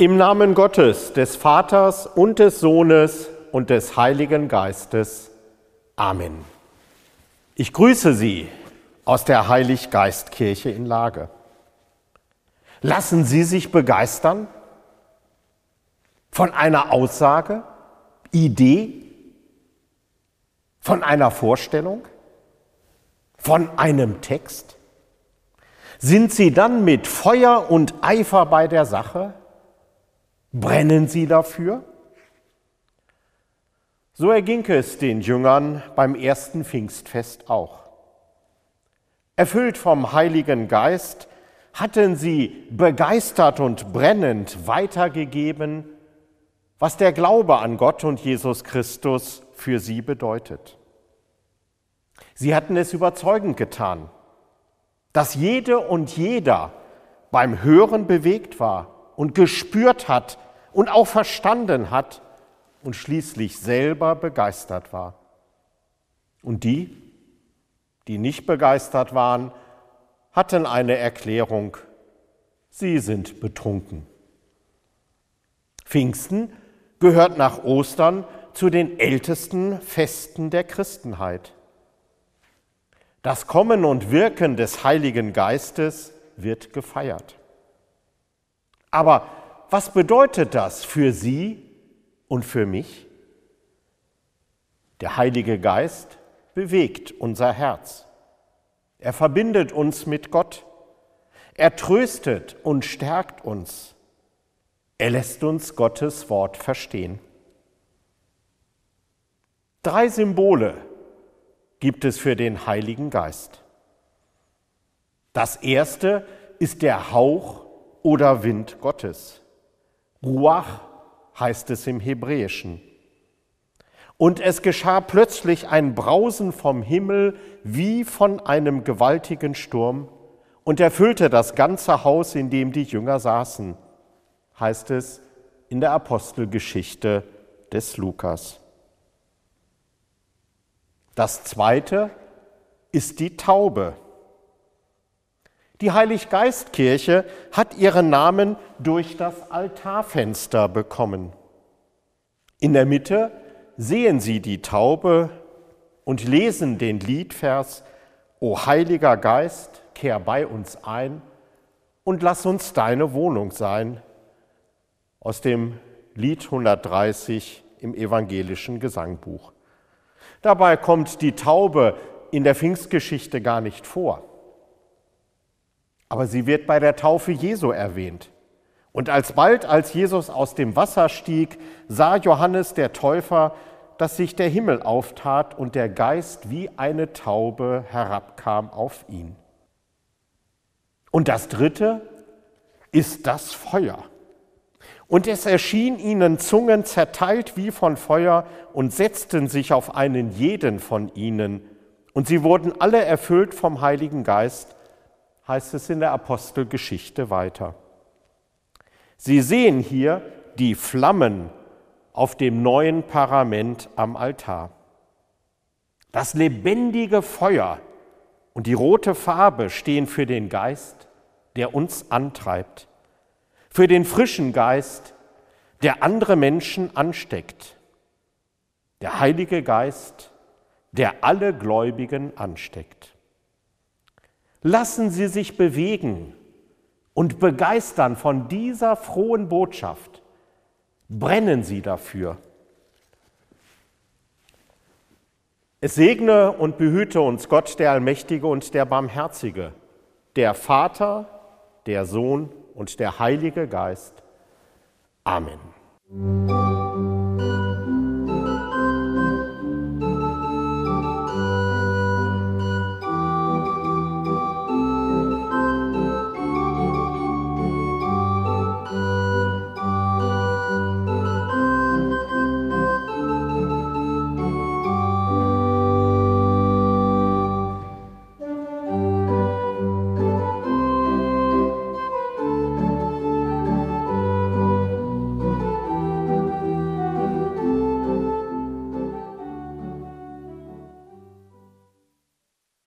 Im Namen Gottes, des Vaters und des Sohnes und des Heiligen Geistes. Amen. Ich grüße Sie aus der Heiliggeistkirche in Lage. Lassen Sie sich begeistern von einer Aussage, Idee, von einer Vorstellung, von einem Text? Sind Sie dann mit Feuer und Eifer bei der Sache? Brennen sie dafür? So erging es den Jüngern beim ersten Pfingstfest auch. Erfüllt vom Heiligen Geist hatten sie begeistert und brennend weitergegeben, was der Glaube an Gott und Jesus Christus für sie bedeutet. Sie hatten es überzeugend getan, dass jede und jeder beim Hören bewegt war und gespürt hat und auch verstanden hat und schließlich selber begeistert war. Und die, die nicht begeistert waren, hatten eine Erklärung, sie sind betrunken. Pfingsten gehört nach Ostern zu den ältesten Festen der Christenheit. Das Kommen und Wirken des Heiligen Geistes wird gefeiert. Aber was bedeutet das für Sie und für mich? Der Heilige Geist bewegt unser Herz. Er verbindet uns mit Gott. Er tröstet und stärkt uns. Er lässt uns Gottes Wort verstehen. Drei Symbole gibt es für den Heiligen Geist. Das erste ist der Hauch oder Wind Gottes. Ruach heißt es im Hebräischen. Und es geschah plötzlich ein Brausen vom Himmel wie von einem gewaltigen Sturm und erfüllte das ganze Haus, in dem die Jünger saßen, heißt es in der Apostelgeschichte des Lukas. Das zweite ist die Taube. Die Heiliggeistkirche hat ihren Namen durch das Altarfenster bekommen. In der Mitte sehen Sie die Taube und lesen den Liedvers O Heiliger Geist, kehr bei uns ein und lass uns deine Wohnung sein aus dem Lied 130 im evangelischen Gesangbuch. Dabei kommt die Taube in der Pfingstgeschichte gar nicht vor aber sie wird bei der Taufe Jesu erwähnt. Und alsbald, als Jesus aus dem Wasser stieg, sah Johannes der Täufer, dass sich der Himmel auftat und der Geist wie eine Taube herabkam auf ihn. Und das Dritte ist das Feuer. Und es erschien ihnen Zungen zerteilt wie von Feuer und setzten sich auf einen jeden von ihnen. Und sie wurden alle erfüllt vom Heiligen Geist heißt es in der Apostelgeschichte weiter. Sie sehen hier die Flammen auf dem neuen Parament am Altar. Das lebendige Feuer und die rote Farbe stehen für den Geist, der uns antreibt, für den frischen Geist, der andere Menschen ansteckt, der Heilige Geist, der alle Gläubigen ansteckt. Lassen Sie sich bewegen und begeistern von dieser frohen Botschaft. Brennen Sie dafür. Es segne und behüte uns Gott, der Allmächtige und der Barmherzige, der Vater, der Sohn und der Heilige Geist. Amen.